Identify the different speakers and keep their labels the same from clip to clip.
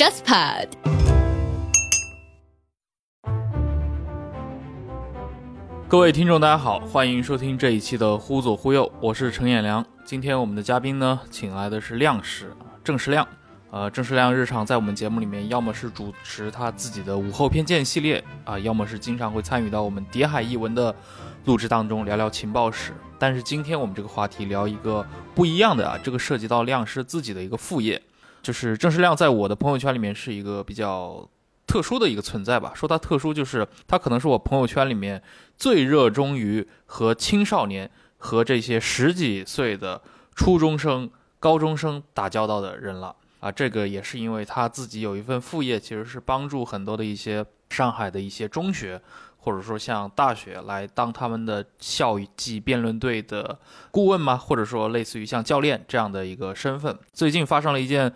Speaker 1: JustPod。
Speaker 2: 各位听众，大家好，欢迎收听这一期的《忽左忽右》，我是陈彦良。今天我们的嘉宾呢，请来的是亮师郑世亮。呃，郑世亮日常在我们节目里面，要么是主持他自己的午后偏见系列啊，要么是经常会参与到我们谍海译文的录制当中，聊聊情报史。但是今天我们这个话题聊一个不一样的啊，这个涉及到亮师自己的一个副业，就是郑世亮在我的朋友圈里面是一个比较特殊的一个存在吧。说他特殊，就是他可能是我朋友圈里面最热衷于和青少年和这些十几岁的初中生、高中生打交道的人了。啊，这个也是因为他自己有一份副业，其实是帮助很多的一些上海的一些中学，或者说像大学来当他们的校际辩论队的顾问吗，或者说类似于像教练这样的一个身份。最近发生了一件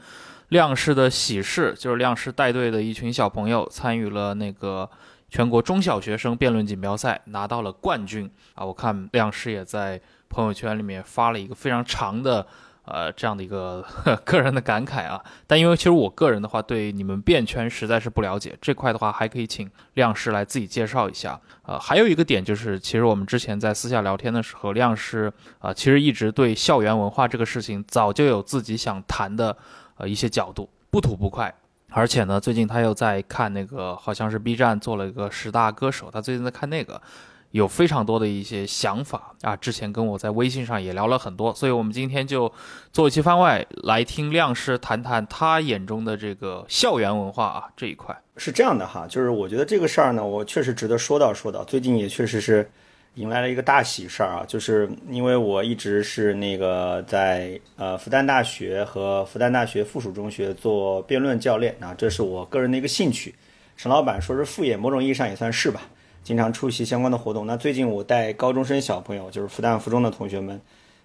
Speaker 2: 亮师的喜事，就是亮师带队的一群小朋友参与了那个全国中小学生辩论锦标赛，拿到了冠军啊！我看亮师也在朋友圈里面发了一个非常长的。呃，这样的一个 个人的感慨啊，但因为其实我个人的话，对你们辩圈实在是不了解，这块的话还可以请亮师来自己介绍一下。呃，还有一个点就是，其实我们之前在私下聊天的时候，亮师啊，其实一直对校园文化这个事情早就有自己想谈的呃一些角度，不吐不快。而且呢，最近他又在看那个，好像是 B 站做了一个十大歌手，他最近在看那个。有非常多的一些想法啊，之前跟我在微信上也聊了很多，所以我们今天就做一期番外来听亮师谈谈他眼中的这个校园文化啊这一块。
Speaker 3: 是这样的哈，就是我觉得这个事儿呢，我确实值得说道说道。最近也确实是迎来了一个大喜事儿啊，就是因为我一直是那个在呃复旦大学和复旦大学附属中学做辩论教练啊，这是我个人的一个兴趣。陈老板说是副业，某种意义上也算是吧。经常出席相关的活动。那最近我带高中生小朋友，就是复旦附中的同学们，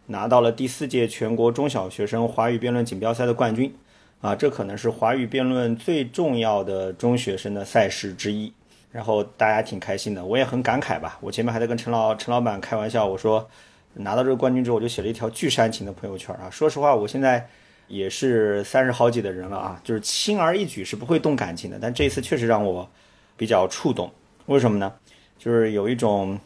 Speaker 3: 拿到了第四届全国中小学生华语辩论锦标赛的冠军。啊，这可能是华语辩论最重要的中学生的赛事之一。然后大家挺开心的，我也很感慨吧。我前面还在跟陈老陈老板开玩笑，我说拿到这个冠军之后，我就写了一条巨煽情的朋友圈啊。说实话，我现在也是三十好几的人了啊，就是轻而易举是不会动感情的，但这一次确实让我比较触动。为什么呢？就是有一种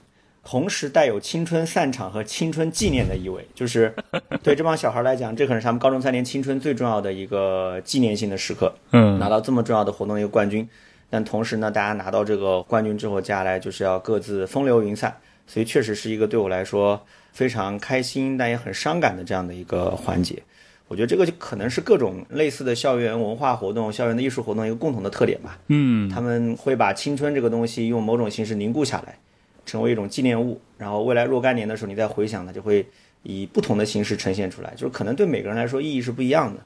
Speaker 3: 同时带有青春散场和青春纪念的意味，就是 对这帮小孩来讲，这可能是他们高中三年青春最重要的一个纪念性的时刻。
Speaker 2: 嗯，
Speaker 3: 拿到这么重要的活动一个冠军，但同时呢，大家拿到这个冠军之后，接下来就是要各自风流云散，所以确实是一个对我来说非常开心，但也很伤感的这样的一个环节。我觉得这个就可能是各种类似的校园文化活动、校园的艺术活动一个共同的特点吧。
Speaker 2: 嗯，
Speaker 3: 他们会把青春这个东西用某种形式凝固下来，成为一种纪念物，然后未来若干年的时候你再回想，它就会以不同的形式呈现出来。就是可能对每个人来说意义是不一样的。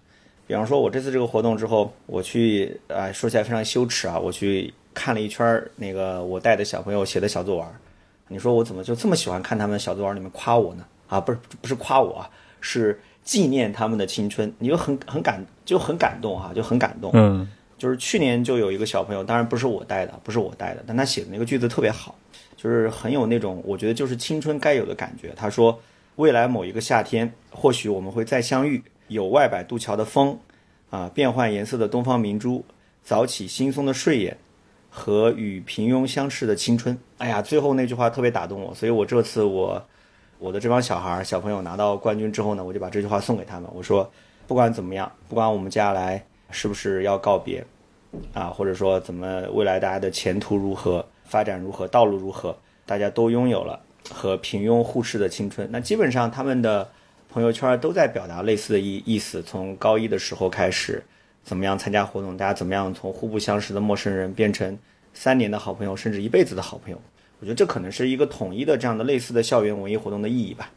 Speaker 3: 比方说，我这次这个活动之后，我去啊，说起来非常羞耻啊，我去看了一圈那个我带的小朋友写的小作文。你说我怎么就这么喜欢看他们小作文里面夸我呢？啊，不是不是夸我啊，是。纪念他们的青春，你就很很感就很感动哈，就很感动。
Speaker 2: 嗯，
Speaker 3: 就是去年就有一个小朋友，当然不是我带的，不是我带的，但他写的那个句子特别好，就是很有那种我觉得就是青春该有的感觉。他说：“未来某一个夏天，或许我们会再相遇，有外摆渡桥的风，啊，变换颜色的东方明珠，早起惺忪的睡眼，和与平庸相视的青春。”哎呀，最后那句话特别打动我，所以我这次我。我的这帮小孩儿、小朋友拿到冠军之后呢，我就把这句话送给他们。我说，不管怎么样，不管我们接下来是不是要告别，啊，或者说怎么未来大家的前途如何、发展如何、道路如何，大家都拥有了和平庸互斥的青春。那基本上他们的朋友圈都在表达类似的意意思。从高一的时候开始，怎么样参加活动，大家怎么样从互不相识的陌生人变成三年的好朋友，甚至一辈子的好朋友。我觉得这可能是一个统一的这样的类似的校园文艺活动的意义吧。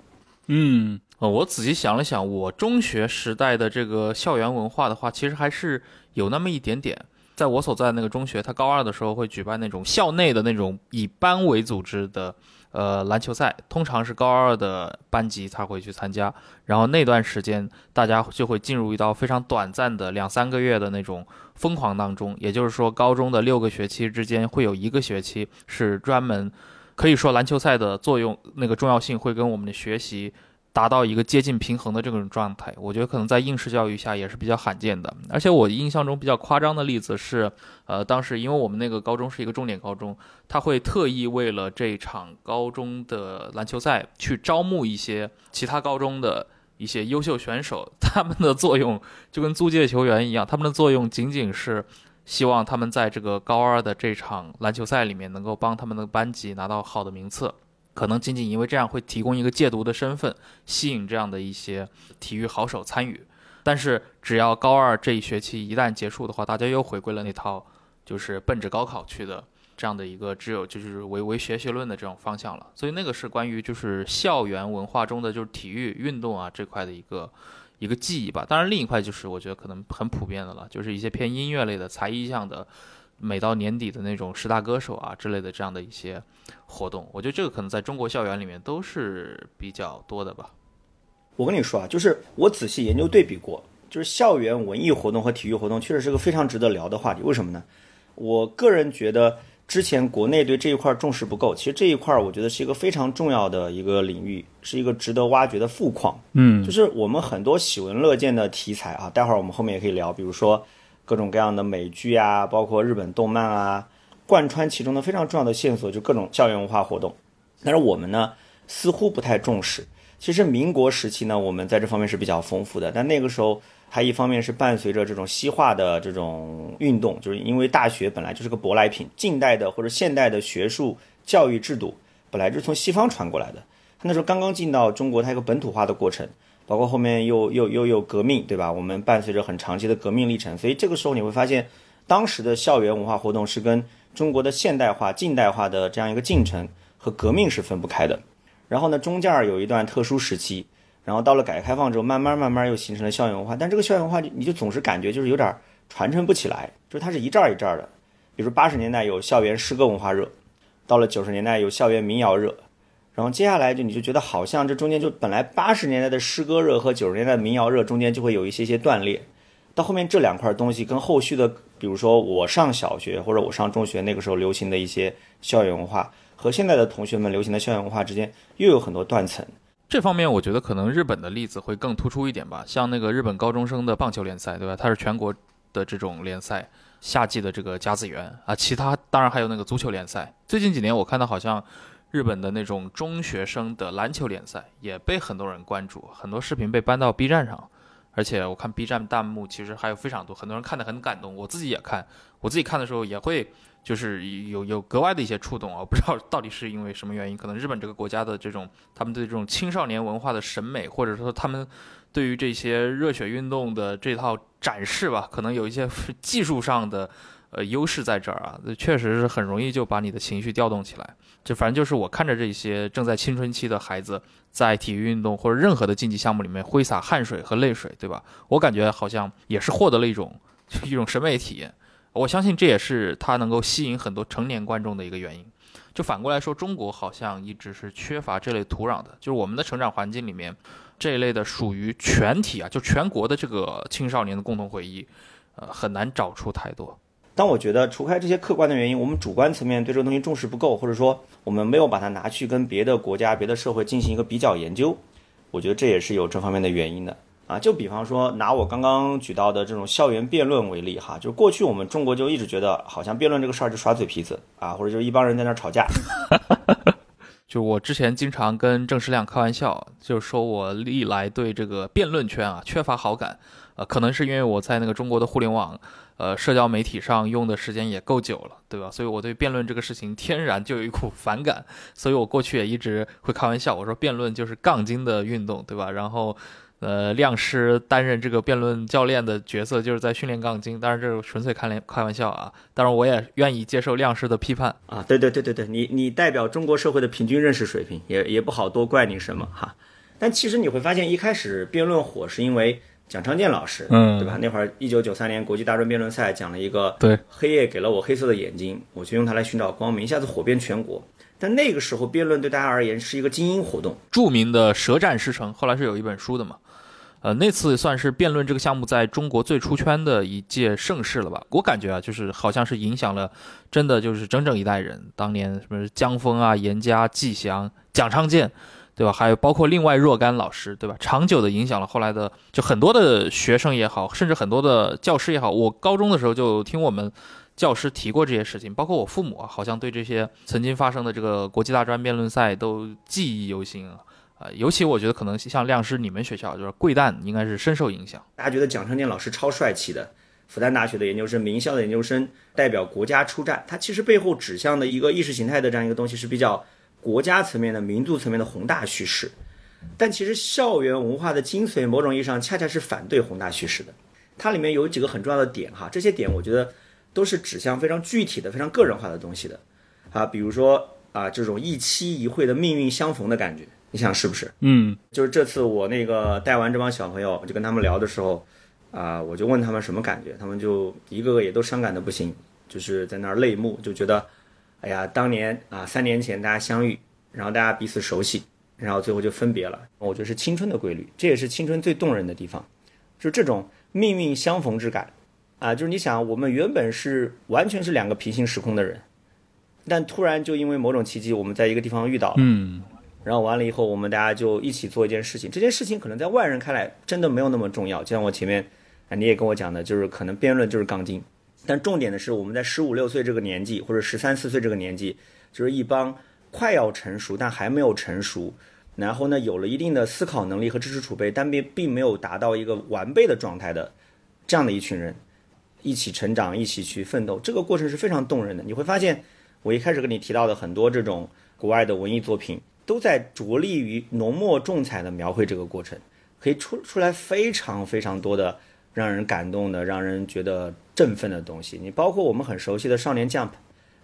Speaker 2: 嗯，呃，我仔细想了想，我中学时代的这个校园文化的话，其实还是有那么一点点。在我所在那个中学，他高二的时候会举办那种校内的那种以班为组织的。呃，篮球赛通常是高二的班级才会去参加，然后那段时间大家就会进入一道非常短暂的两三个月的那种疯狂当中。也就是说，高中的六个学期之间会有一个学期是专门，可以说篮球赛的作用那个重要性会跟我们的学习达到一个接近平衡的这种状态。我觉得可能在应试教育下也是比较罕见的。而且我印象中比较夸张的例子是，呃，当时因为我们那个高中是一个重点高中，他会特意为了这场高中的篮球赛去招募一些其他高中的一些优秀选手，他们的作用就跟租借球员一样，他们的作用仅仅是。希望他们在这个高二的这场篮球赛里面能够帮他们的班级拿到好的名次，可能仅仅因为这样会提供一个戒毒的身份，吸引这样的一些体育好手参与。但是只要高二这一学期一旦结束的话，大家又回归了那套就是奔着高考去的这样的一个只有就是唯唯学习论的这种方向了。所以那个是关于就是校园文化中的就是体育运动啊这块的一个。一个记忆吧，当然另一块就是我觉得可能很普遍的了，就是一些偏音乐类的才艺项的，每到年底的那种十大歌手啊之类的这样的一些活动，我觉得这个可能在中国校园里面都是比较多的吧。
Speaker 3: 我跟你说啊，就是我仔细研究对比过，就是校园文艺活动和体育活动确实是个非常值得聊的话题。为什么呢？我个人觉得。之前国内对这一块重视不够，其实这一块我觉得是一个非常重要的一个领域，是一个值得挖掘的富矿。
Speaker 2: 嗯，
Speaker 3: 就是我们很多喜闻乐见的题材啊，待会儿我们后面也可以聊，比如说各种各样的美剧啊，包括日本动漫啊，贯穿其中的非常重要的线索就各种校园文化活动。但是我们呢，似乎不太重视。其实民国时期呢，我们在这方面是比较丰富的，但那个时候。它一方面是伴随着这种西化的这种运动，就是因为大学本来就是个舶来品，近代的或者现代的学术教育制度本来就是从西方传过来的。它那时候刚刚进到中国，它一个本土化的过程，包括后面又又又有革命，对吧？我们伴随着很长期的革命历程，所以这个时候你会发现，当时的校园文化活动是跟中国的现代化、近代化的这样一个进程和革命是分不开的。然后呢，中间有一段特殊时期。然后到了改革开放之后，慢慢慢慢又形成了校园文化，但这个校园文化你就总是感觉就是有点传承不起来，就是它是一阵儿一阵儿的。比如八十年代有校园诗歌文化热，到了九十年代有校园民谣热，然后接下来就你就觉得好像这中间就本来八十年代的诗歌热和九十年代的民谣热中间就会有一些些断裂，到后面这两块东西跟后续的，比如说我上小学或者我上中学那个时候流行的一些校园文化和现在的同学们流行的校园文化之间又有很多断层。
Speaker 2: 这方面我觉得可能日本的例子会更突出一点吧，像那个日本高中生的棒球联赛，对吧？它是全国的这种联赛，夏季的这个甲子园啊，其他当然还有那个足球联赛。最近几年我看到好像日本的那种中学生的篮球联赛也被很多人关注，很多视频被搬到 B 站上，而且我看 B 站弹幕其实还有非常多，很多人看得很感动，我自己也看，我自己看的时候也会。就是有有格外的一些触动啊，我不知道到底是因为什么原因，可能日本这个国家的这种他们对这种青少年文化的审美，或者说他们对于这些热血运动的这套展示吧，可能有一些技术上的呃优势在这儿啊，确实是很容易就把你的情绪调动起来。就反正就是我看着这些正在青春期的孩子在体育运动或者任何的竞技项目里面挥洒汗水和泪水，对吧？我感觉好像也是获得了一种一种审美体验。我相信这也是他能够吸引很多成年观众的一个原因。就反过来说，中国好像一直是缺乏这类土壤的。就是我们的成长环境里面，这一类的属于全体啊，就全国的这个青少年的共同回忆，呃，很难找出太多。
Speaker 3: 但我觉得，除开这些客观的原因，我们主观层面对这个东西重视不够，或者说我们没有把它拿去跟别的国家、别的社会进行一个比较研究，我觉得这也是有这方面的原因的。啊，就比方说拿我刚刚举到的这种校园辩论为例哈，就过去我们中国就一直觉得好像辩论这个事儿就耍嘴皮子啊，或者就一帮人在那吵架。
Speaker 2: 就我之前经常跟郑世亮开玩笑，就说我历来对这个辩论圈啊缺乏好感，呃，可能是因为我在那个中国的互联网，呃，社交媒体上用的时间也够久了，对吧？所以我对辩论这个事情天然就有一股 反感，所以我过去也一直会开玩笑，我说辩论就是杠精的运动，对吧？然后。呃，亮师担任这个辩论教练的角色，就是在训练杠精。当然，这是纯粹开连开玩笑啊。当然，我也愿意接受亮师的批判
Speaker 3: 啊。对对对对对，你你代表中国社会的平均认识水平，也也不好多怪你什么哈。但其实你会发现，一开始辩论火是因为蒋昌建老师，
Speaker 2: 嗯，
Speaker 3: 对吧？那会儿一九九三年国际大专辩论赛讲了一个，
Speaker 2: 对，
Speaker 3: 黑夜给了我黑色的眼睛，我就用它来寻找光明，一下子火遍全国。但那个时候，辩论对大家而言是一个精英活动。
Speaker 2: 著名的舌战师承，后来是有一本书的嘛。呃，那次算是辩论这个项目在中国最出圈的一届盛事了吧？我感觉啊，就是好像是影响了，真的就是整整一代人。当年什么江峰啊、严家、季祥、蒋昌建，对吧？还有包括另外若干老师，对吧？长久的影响了后来的就很多的学生也好，甚至很多的教师也好。我高中的时候就听我们教师提过这些事情，包括我父母啊，好像对这些曾经发生的这个国际大专辩论赛都记忆犹新啊。啊，尤其我觉得可能像亮师你们学校就是贵旦，应该是深受影响。
Speaker 3: 大家觉得蒋成建老师超帅气的，复旦大学的研究生，名校的研究生，代表国家出战，他其实背后指向的一个意识形态的这样一个东西是比较国家层面的、民族层面的宏大叙事。但其实校园文化的精髓，某种意义上恰恰是反对宏大叙事的。它里面有几个很重要的点哈，这些点我觉得都是指向非常具体的、非常个人化的东西的啊，比如说啊，这种一期一会的命运相逢的感觉。你想是不是？
Speaker 2: 嗯，
Speaker 3: 就是这次我那个带完这帮小朋友，我就跟他们聊的时候，啊，我就问他们什么感觉，他们就一个个也都伤感的不行，就是在那儿泪目，就觉得，哎呀，当年啊，三年前大家相遇，然后大家彼此熟悉，然后最后就分别了。我觉得是青春的规律，这也是青春最动人的地方，就是这种命运相逢之感，啊，就是你想，我们原本是完全是两个平行时空的人，但突然就因为某种奇迹，我们在一个地方遇到了。
Speaker 2: 嗯。
Speaker 3: 然后完了以后，我们大家就一起做一件事情。这件事情可能在外人看来真的没有那么重要，就像我前面啊你也跟我讲的，就是可能辩论就是钢筋。但重点的是，我们在十五六岁这个年纪，或者十三四岁这个年纪，就是一帮快要成熟但还没有成熟，然后呢有了一定的思考能力和知识储备，但并并没有达到一个完备的状态的这样的一群人，一起成长，一起去奋斗。这个过程是非常动人的。你会发现，我一开始跟你提到的很多这种国外的文艺作品。都在着力于浓墨重彩的描绘这个过程，可以出出来非常非常多的让人感动的、让人觉得振奋的东西。你包括我们很熟悉的《少年 Jump》，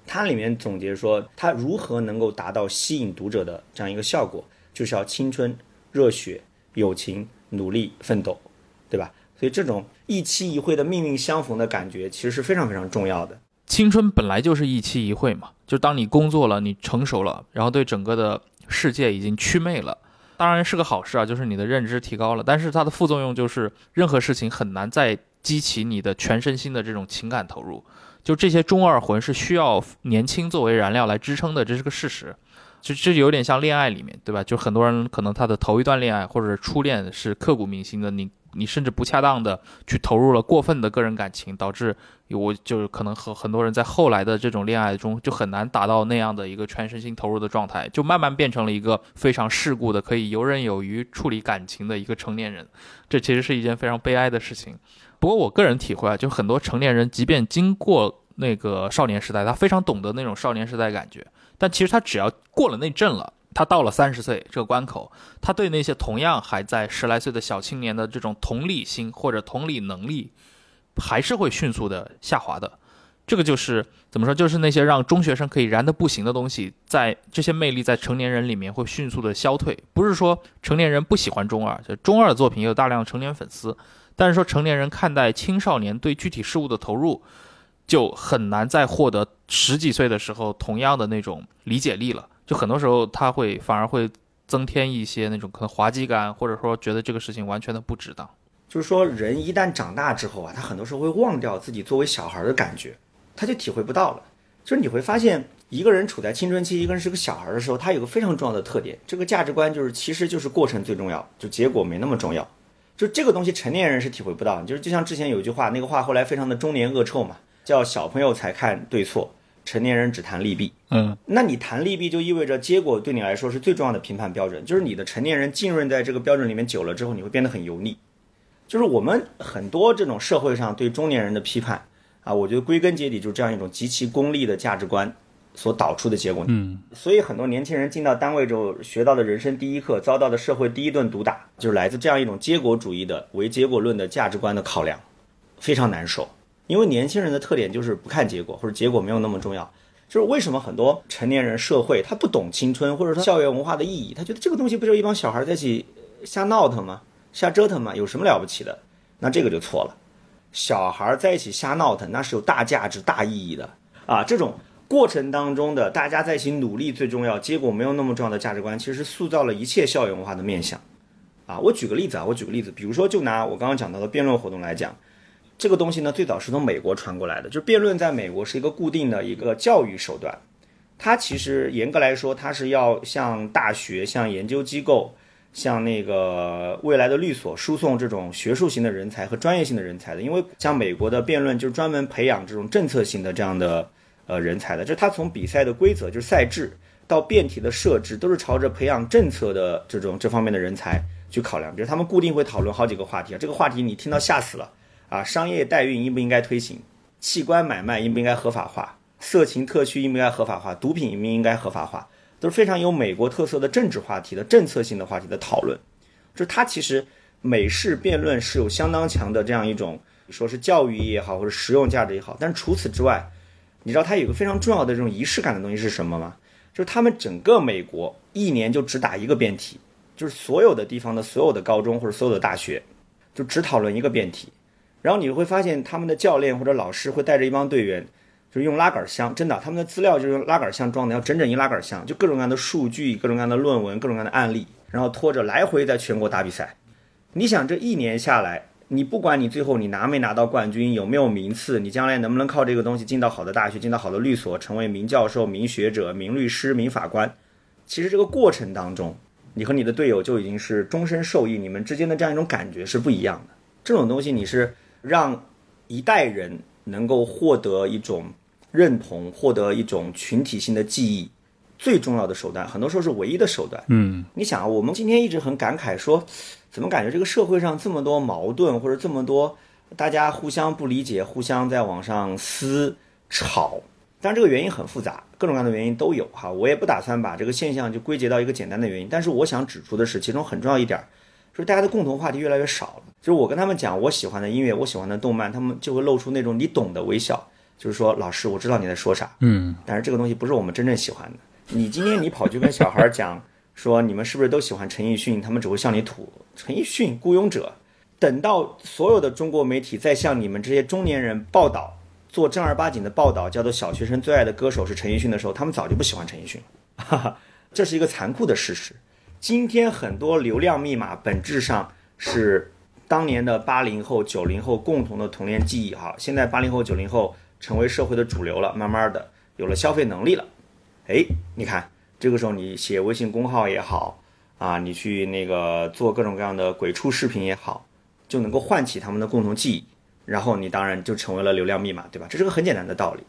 Speaker 3: 它里面总结说，它如何能够达到吸引读者的这样一个效果，就是要青春、热血、友情、努力、奋斗，对吧？所以这种一期一会的命运相逢的感觉，其实是非常非常重要的。
Speaker 2: 青春本来就是一期一会嘛，就当你工作了，你成熟了，然后对整个的。世界已经祛魅了，当然是个好事啊，就是你的认知提高了。但是它的副作用就是，任何事情很难再激起你的全身心的这种情感投入。就这些中二魂是需要年轻作为燃料来支撑的，这是个事实。就这有点像恋爱里面，对吧？就很多人可能他的头一段恋爱或者初恋是刻骨铭心的，你。你甚至不恰当的去投入了过分的个人感情，导致我就是可能和很多人在后来的这种恋爱中就很难达到那样的一个全身心投入的状态，就慢慢变成了一个非常世故的可以游刃有余处理感情的一个成年人。这其实是一件非常悲哀的事情。不过我个人体会啊，就很多成年人即便经过那个少年时代，他非常懂得那种少年时代感觉，但其实他只要过了那阵了。他到了三十岁这个关口，他对那些同样还在十来岁的小青年的这种同理心或者同理能力，还是会迅速的下滑的。这个就是怎么说？就是那些让中学生可以燃得不行的东西，在这些魅力在成年人里面会迅速的消退。不是说成年人不喜欢中二，就中二作品也有大量成年粉丝，但是说成年人看待青少年对具体事物的投入，就很难再获得十几岁的时候同样的那种理解力了。就很多时候，他会反而会增添一些那种可能滑稽感，或者说觉得这个事情完全的不值当。
Speaker 3: 就是说，人一旦长大之后啊，他很多时候会忘掉自己作为小孩的感觉，他就体会不到了。就是你会发现，一个人处在青春期，一个人是个小孩的时候，他有个非常重要的特点，这个价值观就是，其实就是过程最重要，就结果没那么重要。就这个东西，成年人是体会不到。就是就像之前有一句话，那个话后来非常的中年恶臭嘛，叫小朋友才看对错。成年人只谈利弊，
Speaker 2: 嗯，
Speaker 3: 那你谈利弊就意味着结果对你来说是最重要的评判标准，就是你的成年人浸润在这个标准里面久了之后，你会变得很油腻。就是我们很多这种社会上对中年人的批判啊，我觉得归根结底就是这样一种极其功利的价值观所导出的结果。
Speaker 2: 嗯，
Speaker 3: 所以很多年轻人进到单位之后，学到的人生第一课，遭到的社会第一顿毒打，就是来自这样一种结果主义的唯结果论的价值观的考量，非常难受。因为年轻人的特点就是不看结果，或者结果没有那么重要。就是为什么很多成年人、社会他不懂青春，或者说校园文化的意义，他觉得这个东西不就一帮小孩在一起瞎闹腾吗？瞎折腾吗？有什么了不起的？那这个就错了。小孩在一起瞎闹腾，那是有大价值、大意义的啊！这种过程当中的大家在一起努力最重要，结果没有那么重要的价值观，其实塑造了一切校园文化的面相。啊，我举个例子啊，我举个例子，比如说就拿我刚刚讲到的辩论活动来讲。这个东西呢，最早是从美国传过来的。就是辩论在美国是一个固定的一个教育手段，它其实严格来说，它是要向大学、向研究机构、向那个未来的律所输送这种学术型的人才和专业性的人才的。因为像美国的辩论就是专门培养这种政策性的这样的呃人才的，就是他从比赛的规则，就是赛制到辩题的设置，都是朝着培养政策的这种这方面的人才去考量。比如他们固定会讨论好几个话题啊，这个话题你听到吓死了啊，商业代孕应不应该推行？器官买卖应不应该合法化？色情特区应不应该合法化？毒品应不应该合法化？都是非常有美国特色的政治话题的政策性的话题的讨论。就是它其实美式辩论是有相当强的这样一种，说是教育也好，或者实用价值也好。但除此之外，你知道它有个非常重要的这种仪式感的东西是什么吗？就是他们整个美国一年就只打一个辩题，就是所有的地方的所有的高中或者所有的大学，就只讨论一个辩题。然后你会发现，他们的教练或者老师会带着一帮队员，就是用拉杆箱，真的，他们的资料就是用拉杆箱装的，要整整一拉杆箱，就各种各样的数据、各种各样的论文、各种各样的案例，然后拖着来回在全国打比赛。你想，这一年下来，你不管你最后你拿没拿到冠军，有没有名次，你将来能不能靠这个东西进到好的大学、进到好的律所，成为名教授、名学者、名律师、名法官，其实这个过程当中，你和你的队友就已经是终身受益，你们之间的这样一种感觉是不一样的。这种东西你是。让一代人能够获得一种认同，获得一种群体性的记忆，最重要的手段，很多时候是唯一的手段。
Speaker 2: 嗯，
Speaker 3: 你想啊，我们今天一直很感慨说，怎么感觉这个社会上这么多矛盾，或者这么多大家互相不理解，互相在网上撕吵？当然，这个原因很复杂，各种各样的原因都有哈。我也不打算把这个现象就归结到一个简单的原因，但是我想指出的是，其中很重要一点。就是大家的共同话题越来越少了。就是我跟他们讲我喜欢的音乐，我喜欢的动漫，他们就会露出那种你懂的微笑。就是说，老师，我知道你在说啥，
Speaker 2: 嗯，
Speaker 3: 但是这个东西不是我们真正喜欢的。你今天你跑去跟小孩讲说你们是不是都喜欢陈奕迅，他们只会向你吐陈奕迅雇佣者。等到所有的中国媒体在向你们这些中年人报道，做正儿八经的报道，叫做小学生最爱的歌手是陈奕迅的时候，他们早就不喜欢陈奕迅了。哈哈，这是一个残酷的事实。今天很多流量密码本质上是当年的八零后、九零后共同的童年记忆哈。现在八零后、九零后成为社会的主流了，慢慢的有了消费能力了。哎，你看这个时候你写微信公号也好啊，你去那个做各种各样的鬼畜视频也好，就能够唤起他们的共同记忆，然后你当然就成为了流量密码，对吧？这是个很简单的道理。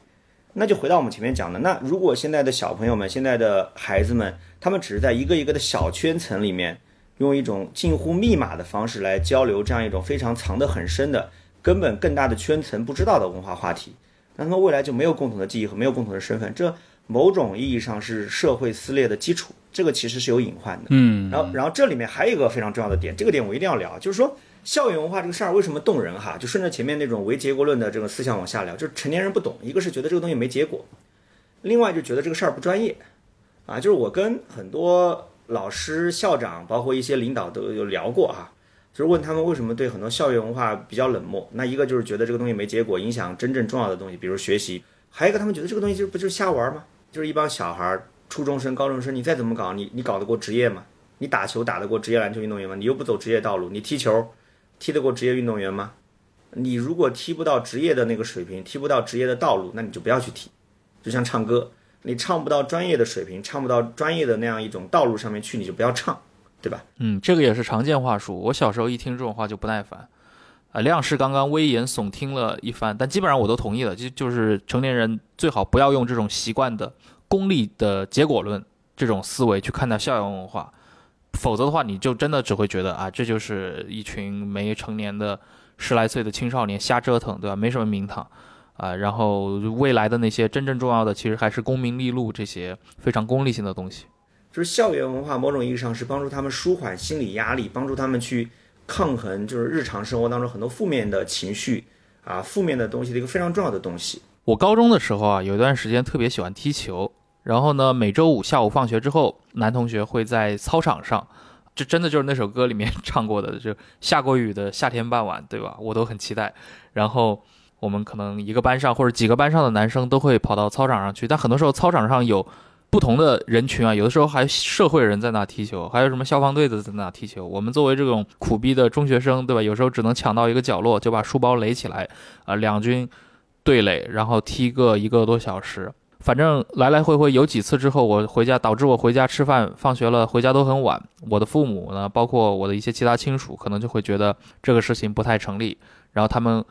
Speaker 3: 那就回到我们前面讲的，那如果现在的小朋友们、现在的孩子们，他们只是在一个一个的小圈层里面，用一种近乎密码的方式来交流，这样一种非常藏得很深的、根本更大的圈层不知道的文化话题，那他们未来就没有共同的记忆和没有共同的身份，这某种意义上是社会撕裂的基础，这个其实是有隐患的。
Speaker 2: 嗯，
Speaker 3: 然后，然后这里面还有一个非常重要的点，这个点我一定要聊，就是说。校园文化这个事儿为什么动人哈？就顺着前面那种唯结果论的这个思想往下聊，就是成年人不懂，一个是觉得这个东西没结果，另外就觉得这个事儿不专业，啊，就是我跟很多老师、校长，包括一些领导都有聊过啊，就是问他们为什么对很多校园文化比较冷漠。那一个就是觉得这个东西没结果，影响真正重要的东西，比如学习；还有一个他们觉得这个东西就不就是瞎玩吗？就是一帮小孩儿，初中生、高中生，你再怎么搞，你你搞得过职业吗？你打球打得过职业篮球运动员吗？你又不走职业道路，你踢球。踢得过职业运动员吗？你如果踢不到职业的那个水平，踢不到职业的道路，那你就不要去踢。就像唱歌，你唱不到专业的水平，唱不到专业的那样一种道路上面去，你就不要唱，对吧？
Speaker 2: 嗯，这个也是常见话术。我小时候一听这种话就不耐烦。啊，亮是刚刚危言耸听了一番，但基本上我都同意了。就就是成年人最好不要用这种习惯的功利的结果论这种思维去看待校园文化。否则的话，你就真的只会觉得啊，这就是一群没成年的十来岁的青少年瞎折腾，对吧？没什么名堂，啊，然后未来的那些真正重要的，其实还是功名利禄这些非常功利性的东西。
Speaker 3: 就是校园文化，某种意义上是帮助他们舒缓心理压力，帮助他们去抗衡，就是日常生活当中很多负面的情绪啊，负面的东西的一个非常重要的东西。
Speaker 2: 我高中的时候啊，有一段时间特别喜欢踢球。然后呢，每周五下午放学之后，男同学会在操场上，这真的就是那首歌里面唱过的，就下过雨的夏天傍晚，对吧？我都很期待。然后我们可能一个班上或者几个班上的男生都会跑到操场上去，但很多时候操场上有不同的人群啊，有的时候还社会人在那踢球，还有什么消防队的在那踢球。我们作为这种苦逼的中学生，对吧？有时候只能抢到一个角落，就把书包垒起来，啊，两军对垒，然后踢个一个多小时。反正来来回回有几次之后，我回家导致我回家吃饭、放学了回家都很晚。我的父母呢，包括我的一些其他亲属，可能就会觉得这个事情不太成立。然后他们，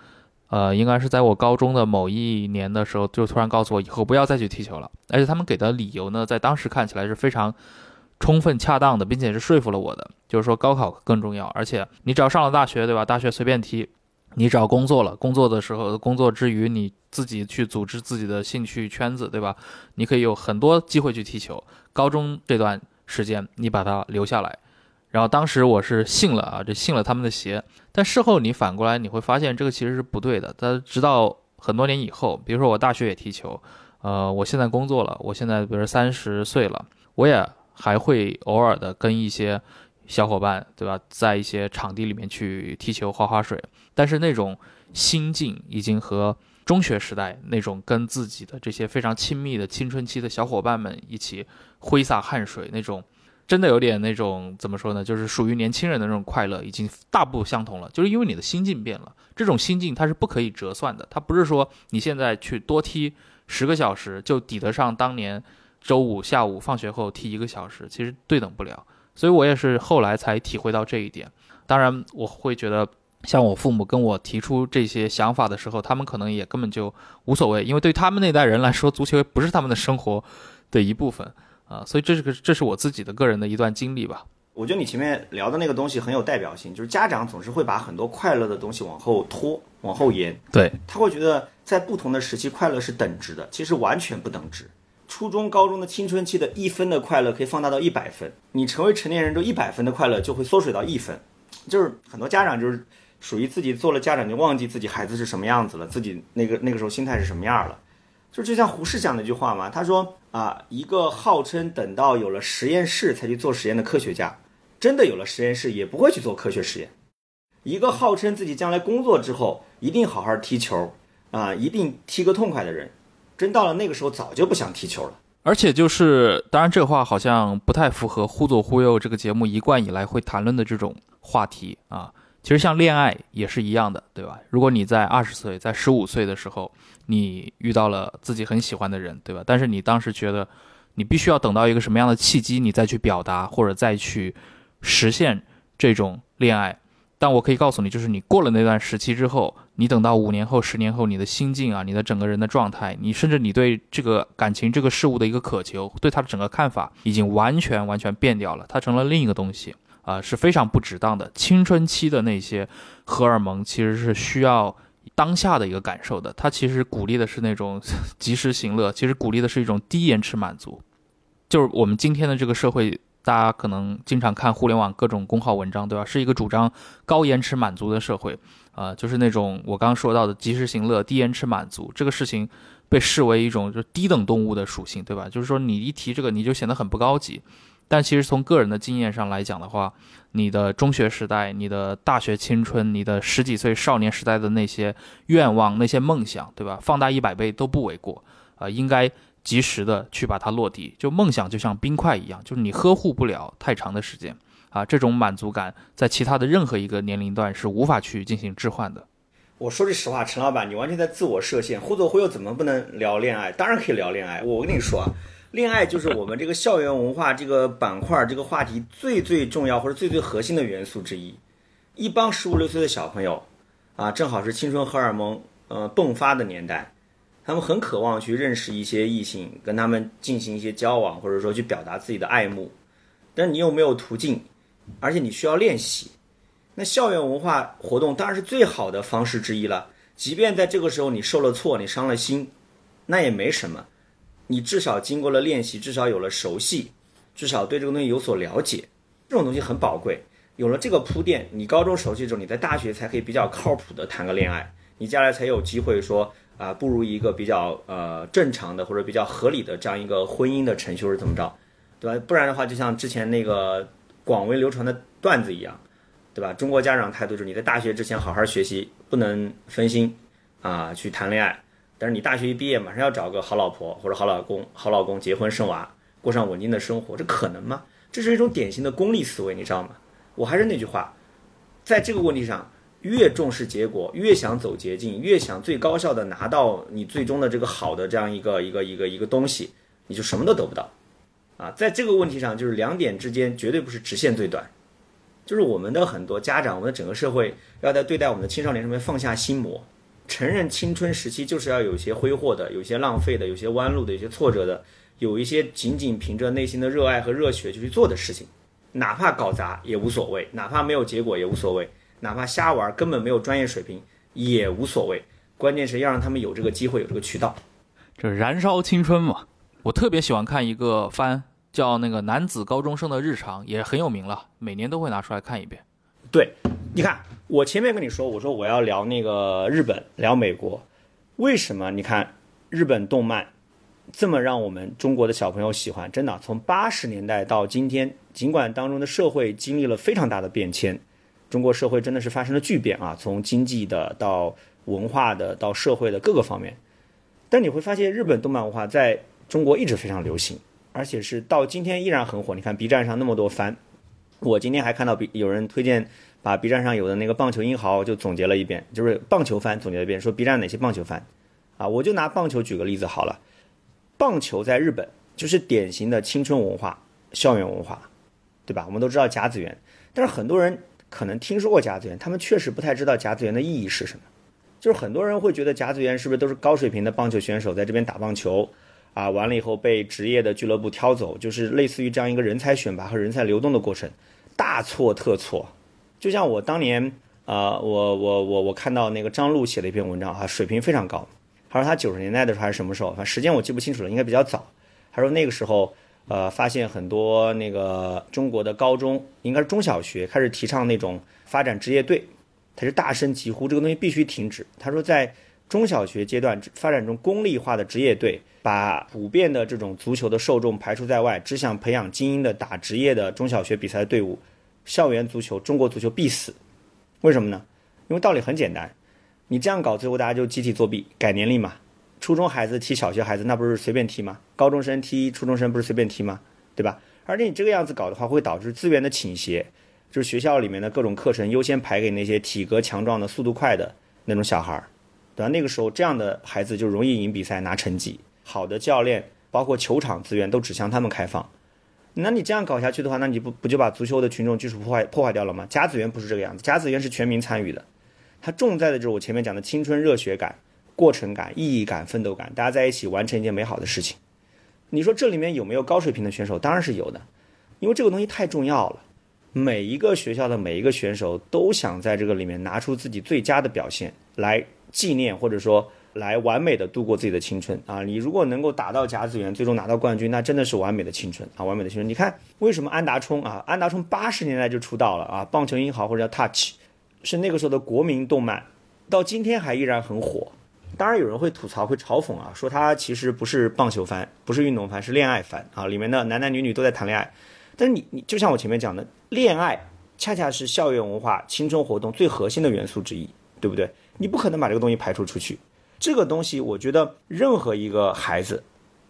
Speaker 2: 呃，应该是在我高中的某一年的时候，就突然告诉我以后不要再去踢球了。而且他们给的理由呢，在当时看起来是非常充分、恰当的，并且是说服了我的。就是说高考更重要，而且你只要上了大学，对吧？大学随便踢。你只要工作了，工作的时候，工作之余，你自己去组织自己的兴趣圈子，对吧？你可以有很多机会去踢球。高中这段时间，你把它留下来。然后当时我是信了啊，这信了他们的邪。但事后你反过来你会发现，这个其实是不对的。但直到很多年以后，比如说我大学也踢球，呃，我现在工作了，我现在比如三十岁了，我也还会偶尔的跟一些。小伙伴，对吧？在一些场地里面去踢球、划划水，但是那种心境已经和中学时代那种跟自己的这些非常亲密的青春期的小伙伴们一起挥洒汗水那种，真的有点那种怎么说呢？就是属于年轻人的那种快乐，已经大不相同了。就是因为你的心境变了，这种心境它是不可以折算的。它不是说你现在去多踢十个小时就抵得上当年周五下午放学后踢一个小时，其实对等不了。所以我也是后来才体会到这一点。当然，我会觉得，像我父母跟我提出这些想法的时候，他们可能也根本就无所谓，因为对他们那代人来说，足球不是他们的生活的一部分啊。所以这是个，这是我自己的个人的一段经历吧。
Speaker 3: 我觉得你前面聊的那个东西很有代表性，就是家长总是会把很多快乐的东西往后拖、往后延。
Speaker 2: 对，
Speaker 3: 他会觉得在不同的时期快乐是等值的，其实完全不等值。初中、高中的青春期的一分的快乐可以放大到一百分，你成为成年人之后，一百分的快乐就会缩水到一分。就是很多家长就是属于自己做了家长就忘记自己孩子是什么样子了，自己那个那个时候心态是什么样了。就就像胡适讲的一句话嘛，他说啊，一个号称等到有了实验室才去做实验的科学家，真的有了实验室也不会去做科学实验。一个号称自己将来工作之后一定好好踢球啊，一定踢个痛快的人。真到了那个时候，早就不想踢球了。
Speaker 2: 而且就是，当然这话好像不太符合《忽左忽右》这个节目一贯以来会谈论的这种话题啊。其实像恋爱也是一样的，对吧？如果你在二十岁、在十五岁的时候，你遇到了自己很喜欢的人，对吧？但是你当时觉得，你必须要等到一个什么样的契机，你再去表达或者再去实现这种恋爱。但我可以告诉你，就是你过了那段时期之后，你等到五年后、十年后，你的心境啊，你的整个人的状态，你甚至你对这个感情、这个事物的一个渴求，对他的整个看法，已经完全完全变掉了，它成了另一个东西啊，是非常不值当的。青春期的那些荷尔蒙其实是需要当下的一个感受的，它其实鼓励的是那种 及时行乐，其实鼓励的是一种低延迟满足，就是我们今天的这个社会。大家可能经常看互联网各种公号文章，对吧？是一个主张高延迟满足的社会，啊，就是那种我刚刚说到的及时行乐、低延迟满足这个事情，被视为一种就是低等动物的属性，对吧？就是说你一提这个，你就显得很不高级。但其实从个人的经验上来讲的话，你的中学时代、你的大学青春、你的十几岁少年时代的那些愿望、那些梦想，对吧？放大一百倍都不为过，啊，应该。及时的去把它落地，就梦想就像冰块一样，就是你呵护不了太长的时间啊。这种满足感在其他的任何一个年龄段是无法去进行置换的。
Speaker 3: 我说句实话，陈老板，你完全在自我设限。忽左忽右怎么不能聊恋爱？当然可以聊恋爱。我跟你说啊，恋爱就是我们这个校园文化这个板块这个话题最最重要或者最最核心的元素之一。一帮十五六岁的小朋友啊，正好是青春荷尔蒙呃迸发的年代。他们很渴望去认识一些异性，跟他们进行一些交往，或者说去表达自己的爱慕，但你又没有途径，而且你需要练习。那校园文化活动当然是最好的方式之一了。即便在这个时候你受了挫，你伤了心，那也没什么。你至少经过了练习，至少有了熟悉，至少对这个东西有所了解，这种东西很宝贵。有了这个铺垫，你高中熟悉之后，你在大学才可以比较靠谱的谈个恋爱，你将来才有机会说。啊，步入一个比较呃正常的或者比较合理的这样一个婚姻的程序是怎么着，对吧？不然的话，就像之前那个广为流传的段子一样，对吧？中国家长态度就是你在大学之前好好学习，不能分心啊，去谈恋爱。但是你大学一毕业，马上要找个好老婆或者好老公，好老公结婚生娃，过上稳定的生活，这可能吗？这是一种典型的功利思维，你知道吗？我还是那句话，在这个问题上。越重视结果，越想走捷径，越想最高效的拿到你最终的这个好的这样一个一个一个一个东西，你就什么都得不到。啊，在这个问题上，就是两点之间绝对不是直线最短。就是我们的很多家长，我们的整个社会要在对待我们的青少年上面放下心魔，承认青春时期就是要有一些挥霍的，有些浪费的，有些弯路的，有些挫折的，有一些仅仅凭着内心的热爱和热血就去做的事情，哪怕搞砸也无所谓，哪怕没有结果也无所谓，哪怕瞎玩根本没有专业水平也无所谓，关键是要让他们有这个机会，有这个渠道，
Speaker 2: 这燃烧青春嘛。我特别喜欢看一个番。叫那个男子高中生的日常也很有名了，每年都会拿出来看一遍。
Speaker 3: 对，你看我前面跟你说，我说我要聊那个日本，聊美国，为什么？你看日本动漫这么让我们中国的小朋友喜欢，真的，从八十年代到今天，尽管当中的社会经历了非常大的变迁，中国社会真的是发生了巨变啊，从经济的到文化的到社会的各个方面，但你会发现日本动漫文化在中国一直非常流行。而且是到今天依然很火。你看 B 站上那么多番，我今天还看到 B 有人推荐，把 B 站上有的那个棒球英豪就总结了一遍，就是棒球番总结了一遍，说 B 站哪些棒球番，啊，我就拿棒球举个例子好了。棒球在日本就是典型的青春文化、校园文化，对吧？我们都知道甲子园，但是很多人可能听说过甲子园，他们确实不太知道甲子园的意义是什么。就是很多人会觉得甲子园是不是都是高水平的棒球选手在这边打棒球？啊，完了以后被职业的俱乐部挑走，就是类似于这样一个人才选拔和人才流动的过程，大错特错。就像我当年，呃，我我我我看到那个张璐写了一篇文章哈，水平非常高。他说他九十年代的时候还是什么时候，反正时间我记不清楚了，应该比较早。他说那个时候，呃，发现很多那个中国的高中，应该是中小学开始提倡那种发展职业队，他就大声疾呼这个东西必须停止。他说在中小学阶段发展中功利化的职业队。把普遍的这种足球的受众排除在外，只想培养精英的打职业的中小学比赛的队伍，校园足球，中国足球必死。为什么呢？因为道理很简单，你这样搞，最后大家就集体作弊，改年龄嘛。初中孩子踢小学孩子，那不是随便踢吗？高中生踢初中生，不是随便踢吗？对吧？而且你这个样子搞的话，会导致资源的倾斜，就是学校里面的各种课程优先排给那些体格强壮的、速度快的那种小孩儿，对吧？那个时候这样的孩子就容易赢比赛拿成绩。好的教练，包括球场资源都指向他们开放。那你这样搞下去的话，那你不不就把足球的群众基础破坏破坏掉了吗？甲子园不是这个样子，甲子园是全民参与的，它重在的就是我前面讲的青春热血感、过程感、意义感、奋斗感，大家在一起完成一件美好的事情。你说这里面有没有高水平的选手？当然是有的，因为这个东西太重要了。每一个学校的每一个选手都想在这个里面拿出自己最佳的表现来纪念，或者说。来完美的度过自己的青春啊！你如果能够打到甲子园，最终拿到冠军，那真的是完美的青春啊！完美的青春。你看，为什么安达充啊？安达充八十年代就出道了啊！棒球英豪或者叫 Touch，是那个时候的国民动漫，到今天还依然很火。当然有人会吐槽、会嘲讽啊，说他其实不是棒球番，不是运动番，是恋爱番啊！里面的男男女女都在谈恋爱。但是你你就像我前面讲的，恋爱恰恰是校园文化、青春活动最核心的元素之一，对不对？你不可能把这个东西排除出去。这个东西，我觉得任何一个孩子，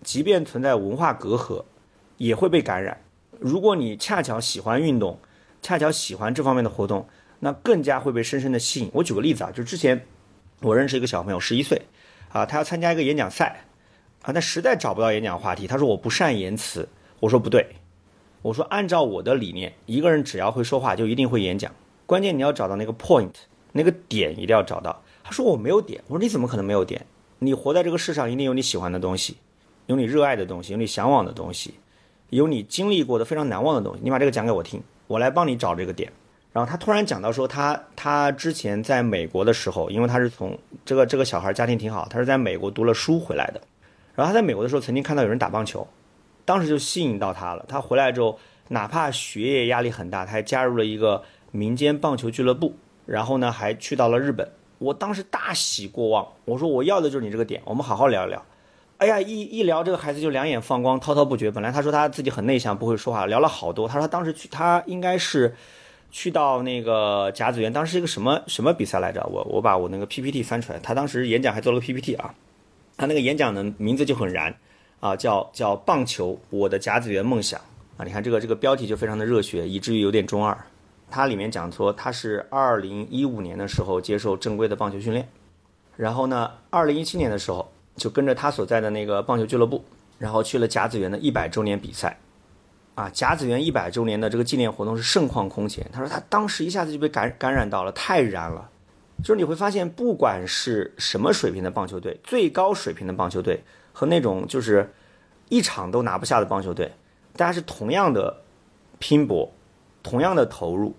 Speaker 3: 即便存在文化隔阂，也会被感染。如果你恰巧喜欢运动，恰巧喜欢这方面的活动，那更加会被深深的吸引。我举个例子啊，就之前我认识一个小朋友，十一岁，啊，他要参加一个演讲赛，啊，他实在找不到演讲话题，他说我不善言辞。我说不对，我说按照我的理念，一个人只要会说话，就一定会演讲。关键你要找到那个 point，那个点一定要找到。他说我没有点，我说你怎么可能没有点？你活在这个世上，一定有你喜欢的东西，有你热爱的东西，有你向往的东西，有你经历过的非常难忘的东西。你把这个讲给我听，我来帮你找这个点。然后他突然讲到说，他他之前在美国的时候，因为他是从这个这个小孩家庭挺好，他是在美国读了书回来的。然后他在美国的时候，曾经看到有人打棒球，当时就吸引到他了。他回来之后，哪怕学业压力很大，他还加入了一个民间棒球俱乐部，然后呢，还去到了日本。我当时大喜过望，我说我要的就是你这个点，我们好好聊一聊。哎呀，一一聊这个孩子就两眼放光，滔滔不绝。本来他说他自己很内向，不会说话，聊了好多。他说他当时去，他应该是去到那个甲子园，当时是一个什么什么比赛来着？我我把我那个 PPT 翻出来，他当时演讲还做了个 PPT 啊。他那个演讲的名字就很燃啊，叫叫棒球我的甲子园梦想啊。你看这个这个标题就非常的热血，以至于有点中二。他里面讲说他是二零一五年的时候接受正规的棒球训练，然后呢，二零一七年的时候就跟着他所在的那个棒球俱乐部，然后去了甲子园的一百周年比赛。啊，甲子园一百周年的这个纪念活动是盛况空前。他说他当时一下子就被感感染到了，太燃了。就是你会发现，不管是什么水平的棒球队，最高水平的棒球队和那种就是一场都拿不下的棒球队，大家是同样的拼搏，同样的投入。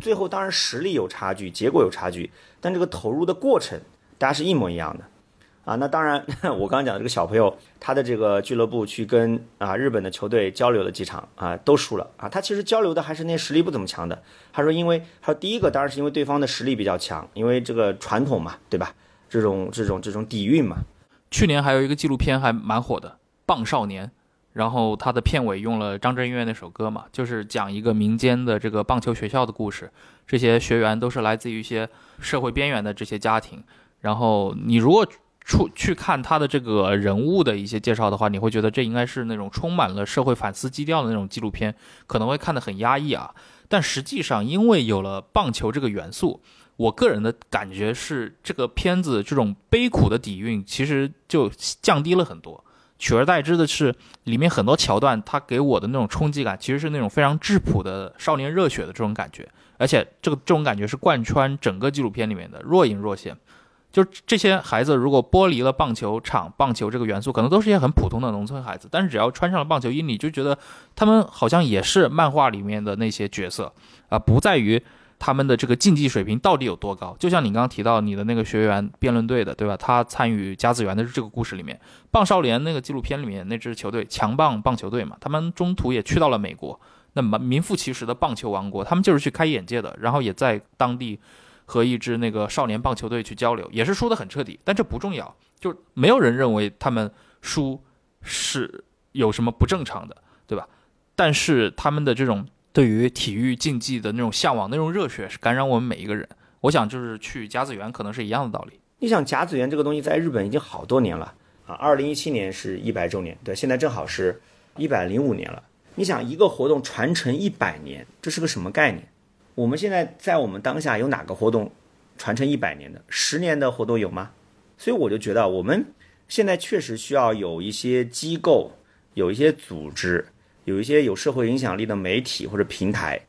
Speaker 3: 最后当然实力有差距，结果有差距，但这个投入的过程，大家是一模一样的。啊，那当然，我刚刚讲的这个小朋友，他的这个俱乐部去跟啊日本的球队交流了几场啊，都输了啊。他其实交流的还是那实力不怎么强的。他说，因为他说第一个当然是因为对方的实力比较强，因为这个传统嘛，对吧？这种这种这种底蕴嘛。
Speaker 2: 去年还有一个纪录片还蛮火的，《棒少年》，然后他的片尾用了张震岳那首歌嘛，就是讲一个民间的这个棒球学校的故事，这些学员都是来自于一些社会边缘的这些家庭，然后你如果。出去看他的这个人物的一些介绍的话，你会觉得这应该是那种充满了社会反思基调的那种纪录片，可能会看得很压抑啊。但实际上，因为有了棒球这个元素，我个人的感觉是，这个片子这种悲苦的底蕴其实就降低了很多，取而代之的是里面很多桥段，它给我的那种冲击感其实是那种非常质朴的少年热血的这种感觉，而且这个这种感觉是贯穿整个纪录片里面的，若隐若现。就这些孩子，如果剥离了棒球场、棒球这个元素，可能都是一些很普通的农村孩子。但是只要穿上了棒球衣，你就觉得他们好像也是漫画里面的那些角色啊，不在于他们的这个竞技水平到底有多高。就像你刚刚提到你的那个学员辩论队的，对吧？他参与甲子园的这个故事里面，棒少年那个纪录片里面那支球队强棒棒球队嘛，他们中途也去到了美国，那么名副其实的棒球王国，他们就是去开眼界的，然后也在当地。和一支那个少年棒球队去交流，也是输得很彻底，但这不重要，就没有人认为他们输是有什么不正常的，对吧？但是他们的这种对于体育竞技的那种向往、那种热血，是感染我们每一个人。我想，就是去甲子园可能是一样的道理。
Speaker 3: 你想，甲子园这个东西在日本已经好多年了啊，二零一七年是一百周年，对，现在正好是一百零五年了。你想，一个活动传承一百年，这是个什么概念？我们现在在我们当下有哪个活动传承一百年的？十年的活动有吗？所以我就觉得我们现在确实需要有一些机构、有一些组织、有一些有社会影响力的媒体或者平台，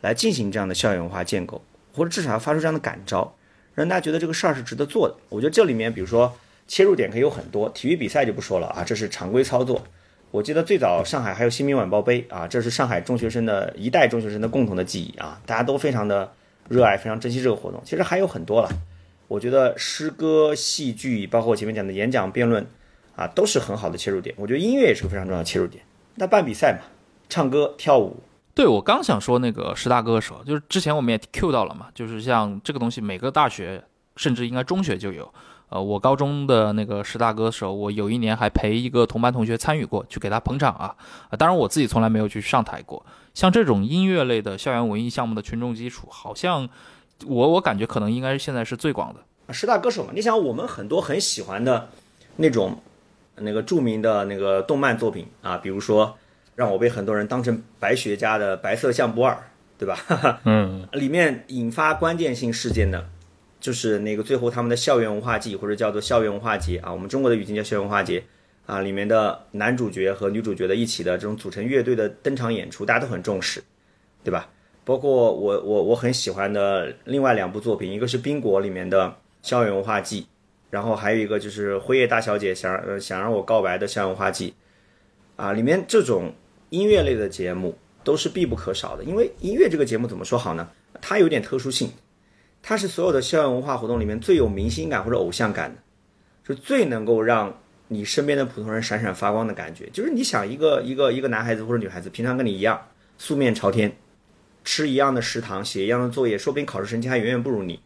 Speaker 3: 来进行这样的校园文化建构，或者至少要发出这样的感召，让大家觉得这个事儿是值得做的。我觉得这里面，比如说切入点可以有很多，体育比赛就不说了啊，这是常规操作。我记得最早上海还有新民晚报杯啊，这是上海中学生的一代中学生的共同的记忆啊，大家都非常的热爱，非常珍惜这个活动。其实还有很多了，我觉得诗歌、戏剧，包括前面讲的演讲、辩论啊，都是很好的切入点。我觉得音乐也是个非常重要的切入点。那办比赛嘛，唱歌、跳舞。
Speaker 2: 对我刚想说那个十大歌手，就是之前我们也 Q 到了嘛，就是像这个东西，每个大学甚至应该中学就有。呃，我高中的那个十大歌手，我有一年还陪一个同班同学参与过，去给他捧场啊。啊，当然我自己从来没有去上台过。像这种音乐类的校园文艺项目的群众基础，好像我我感觉可能应该是现在是最广的。
Speaker 3: 十大歌手嘛，你想我们很多很喜欢的那种那个著名的那个动漫作品啊，比如说让我被很多人当成白学家的《白色相簿二》，对吧？
Speaker 2: 嗯，
Speaker 3: 里面引发关键性事件的。就是那个最后他们的校园文化季或者叫做校园文化节啊，我们中国的语境叫校园文化节啊，里面的男主角和女主角的一起的这种组成乐队的登场演出，大家都很重视，对吧？包括我我我很喜欢的另外两部作品，一个是冰果里面的校园文化季，然后还有一个就是辉夜大小姐想呃想让我告白的校园文化季啊，里面这种音乐类的节目都是必不可少的，因为音乐这个节目怎么说好呢？它有点特殊性。它是所有的校园文化活动里面最有明星感或者偶像感的，是最能够让你身边的普通人闪闪发光的感觉。就是你想一个一个一个男孩子或者女孩子，平常跟你一样素面朝天，吃一样的食堂，写一样的作业，说不定考试成绩还远远不如你。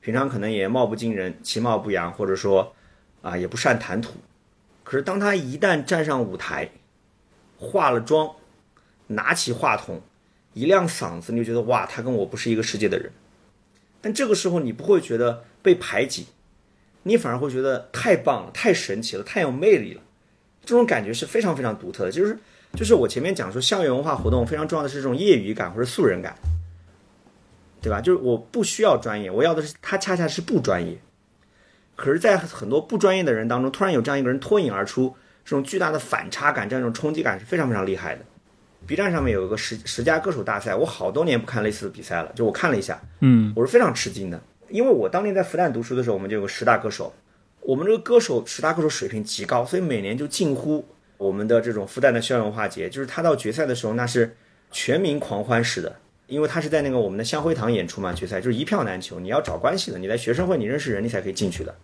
Speaker 3: 平常可能也貌不惊人，其貌不扬，或者说啊也不善谈吐。可是当他一旦站上舞台，化了妆，拿起话筒，一亮嗓子，你就觉得哇，他跟我不是一个世界的人。但这个时候你不会觉得被排挤，你反而会觉得太棒了，太神奇了，太有魅力了。这种感觉是非常非常独特的。就是就是我前面讲说，校园文化活动非常重要的是这种业余感或者素人感。对吧？就是我不需要专业，我要的是他恰恰是不专业。可是，在很多不专业的人当中，突然有这样一个人脱颖而出，这种巨大的反差感，这样一种冲击感是非常非常厉害的。B 站上面有一个十十佳歌手大赛，我好多年不看类似的比赛了，就我看了一下，
Speaker 2: 嗯，
Speaker 3: 我是非常吃惊的，因为我当年在复旦读书的时候，我们就有个十大歌手，我们这个歌手十大歌手水平极高，所以每年就近乎我们的这种复旦的校园文化节，就是他到决赛的时候，那是全民狂欢式的，因为他是在那个我们的香辉堂演出嘛，决赛就是一票难求，你要找关系的，你在学生会你认识人，你才可以进去的，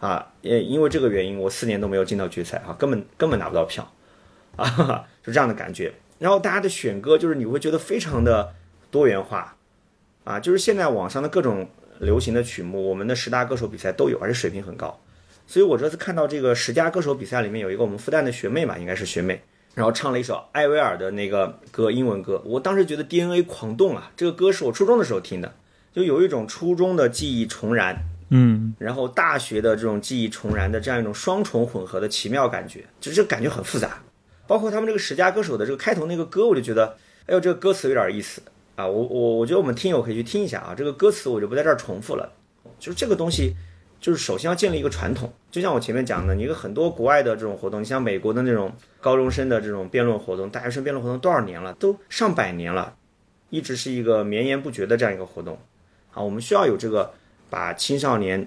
Speaker 3: 啊，也因为这个原因，我四年都没有进到决赛啊，根本根本拿不到票，啊，哈哈，就这样的感觉。然后大家的选歌就是你会觉得非常的多元化，啊，就是现在网上的各种流行的曲目，我们的十大歌手比赛都有，而且水平很高。所以我这次看到这个十佳歌手比赛里面有一个我们复旦的学妹嘛，应该是学妹，然后唱了一首艾薇儿的那个歌，英文歌。我当时觉得 DNA 狂动啊，这个歌是我初中的时候听的，就有一种初中的记忆重燃，
Speaker 2: 嗯，
Speaker 3: 然后大学的这种记忆重燃的这样一种双重混合的奇妙感觉，就是感觉很复杂。包括他们这个十佳歌手的这个开头那个歌，我就觉得，哎呦，这个歌词有点意思啊！我我我觉得我们听友可以去听一下啊，这个歌词我就不在这儿重复了。就是这个东西，就是首先要建立一个传统，就像我前面讲的，你一个很多国外的这种活动，你像美国的那种高中生的这种辩论活动，大学生辩论活动多少年了，都上百年了，一直是一个绵延不绝的这样一个活动啊。我们需要有这个把青少年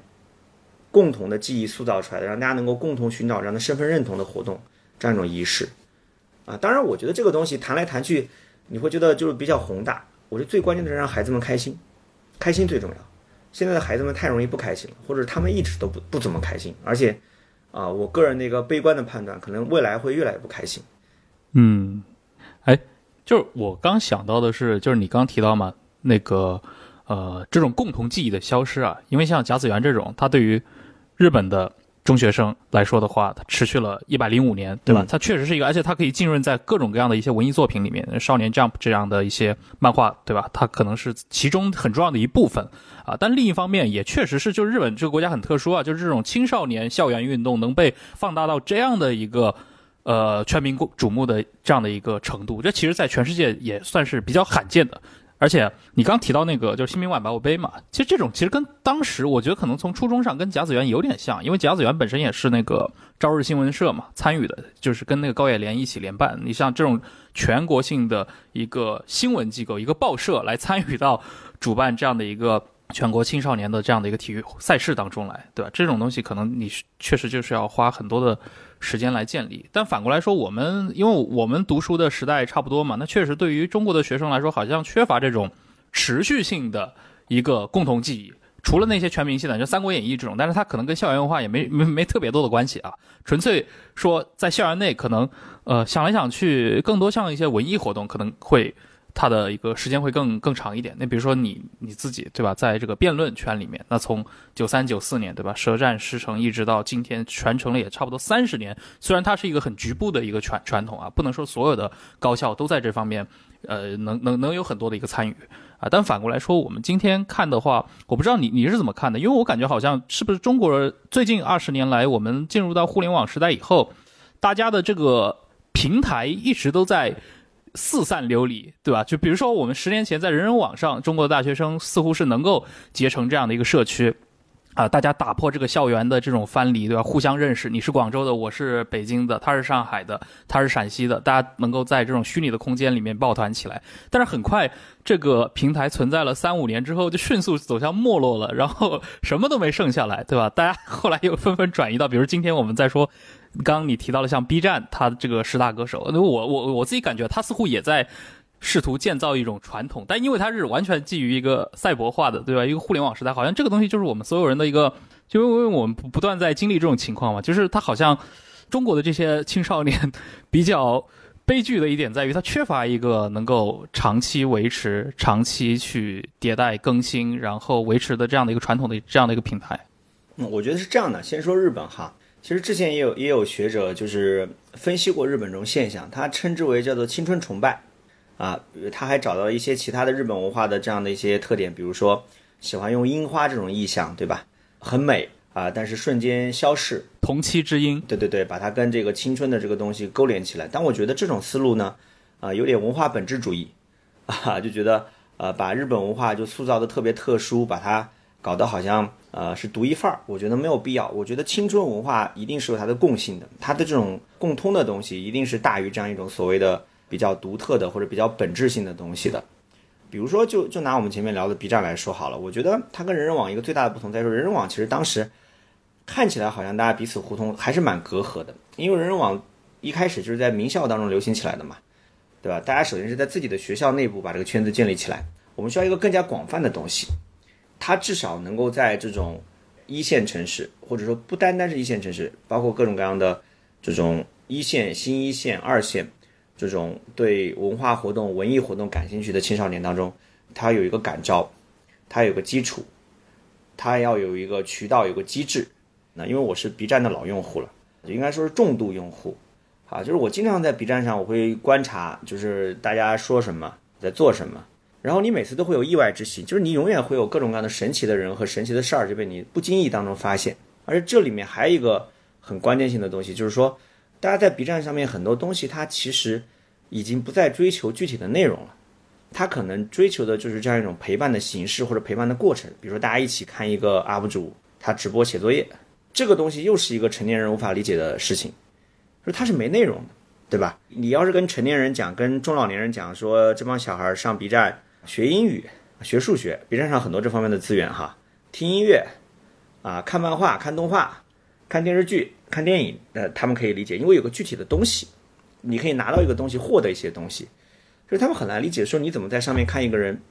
Speaker 3: 共同的记忆塑造出来的，让大家能够共同寻找这样的身份认同的活动，这样一种仪式。啊，当然，我觉得这个东西谈来谈去，你会觉得就是比较宏大。我觉得最关键的是让孩子们开心，开心最重要。现在的孩子们太容易不开心了，或者他们一直都不不怎么开心，而且，啊，我个人的一个悲观的判断，可能未来会越来越不开心。
Speaker 2: 嗯，哎，就是我刚想到的是，就是你刚提到嘛，那个呃，这种共同记忆的消失啊，因为像甲子园这种，它对于日本的。中学生来说的话，它持续了一百零五年，对吧？它确实是一个，而且它可以浸润在各种各样的一些文艺作品里面，《少年 Jump》这样的一些漫画，对吧？它可能是其中很重要的一部分啊。但另一方面，也确实是，就日本这个国家很特殊啊，就是这种青少年校园运动能被放大到这样的一个呃全民瞩目的这样的一个程度，这其实在全世界也算是比较罕见的。而且你刚提到那个就是新民晚报杯嘛，其实这种其实跟当时我觉得可能从初衷上跟甲子园有点像，因为甲子园本身也是那个朝日新闻社嘛参与的，就是跟那个高野连一起联办。你像这种全国性的一个新闻机构、一个报社来参与到主办这样的一个全国青少年的这样的一个体育赛事当中来，对吧？这种东西可能你确实就是要花很多的。时间来建立，但反过来说，我们因为我们读书的时代差不多嘛，那确实对于中国的学生来说，好像缺乏这种持续性的一个共同记忆。除了那些全明星的，就《三国演义》这种，但是它可能跟校园文化也没没没特别多的关系啊。纯粹说在校园内，可能呃想来想去，更多像一些文艺活动，可能会。它的一个时间会更更长一点。那比如说你你自己对吧，在这个辩论圈里面，那从九三九四年对吧，舌战师承一直到今天，传承了也差不多三十年。虽然它是一个很局部的一个传传统啊，不能说所有的高校都在这方面，呃，能能能有很多的一个参与啊。但反过来说，我们今天看的话，我不知道你你是怎么看的？因为我感觉好像是不是中国最近二十年来，我们进入到互联网时代以后，大家的这个平台一直都在。四散流离，对吧？就比如说，我们十年前在人人网上，中国的大学生似乎是能够结成这样的一个社区，啊，大家打破这个校园的这种藩篱，对吧？互相认识，你是广州的，我是北京的，他是上海的，他是陕西的，大家能够在这种虚拟的空间里面抱团起来。但是很快，这个平台存在了三五年之后，就迅速走向没落了，然后什么都没剩下来，对吧？大家后来又纷纷转移到，比如今天我们在说。刚刚你提到了像 B 站，它这个十大歌手，那我我我自己感觉，它似乎也在试图建造一种传统，但因为它是完全基于一个赛博化的，对吧？一个互联网时代，好像这个东西就是我们所有人的一个，就因为我们不断在经历这种情况嘛，就是它好像中国的这些青少年 比较悲剧的一点在于，它缺乏一个能够长期维持、长期去迭代更新，然后维持的这样的一个传统的这样的一个平台。
Speaker 3: 嗯，我觉得是这样的。先说日本哈。其实之前也有也有学者就是分析过日本这种现象，他称之为叫做青春崇拜，啊，他还找到了一些其他的日本文化的这样的一些特点，比如说喜欢用樱花这种意象，对吧？很美啊，但是瞬间消逝，
Speaker 2: 同期之樱，
Speaker 3: 对对对，把它跟这个青春的这个东西勾连起来。但我觉得这种思路呢，啊，有点文化本质主义，啊，就觉得呃，把日本文化就塑造的特别特殊，把它搞得好像呃是独一份儿，我觉得没有必要。我觉得青春文化一定是有它的共性的，它的这种共通的东西一定是大于这样一种所谓的比较独特的或者比较本质性的东西的。比如说，就就拿我们前面聊的 B 站来说好了，我觉得它跟人人网一个最大的不同在于说，人人网其实当时看起来好像大家彼此互通还是蛮隔阂的，因为人人网一开始就是在名校当中流行起来的嘛。对吧？大家首先是在自己的学校内部把这个圈子建立起来。我们需要一个更加广泛的东西，它至少能够在这种一线城市，或者说不单单是一线城市，包括各种各样的这种一线、新一线、二线这种对文化活动、文艺活动感兴趣的青少年当中，它有一个感召，它有个基础，它要有一个渠道、有个机制。那因为我是 B 站的老用户了，应该说是重度用户。啊，就是我经常在 B 站上，我会观察，就是大家说什么，在做什么，然后你每次都会有意外之喜，就是你永远会有各种各样的神奇的人和神奇的事儿就被你不经意当中发现。而且这里面还有一个很关键性的东西，就是说，大家在 B 站上面很多东西，它其实已经不再追求具体的内容了，它可能追求的就是这样一种陪伴的形式或者陪伴的过程。比如说大家一起看一个 UP 主他直播写作业，这个东西又是一个成年人无法理解的事情。说它是没内容的，对吧？你要是跟成年人讲，跟中老年人讲，说这帮小孩上 B 站学英语、学数学，B 站上很多这方面的资源哈，听音乐，啊，看漫画、看动画、看电视剧、看电影，呃，他们可以理解，因为有个具体的东西，你可以拿到一个东西，获得一些东西，就是他们很难理解，说你怎么在上面看一个人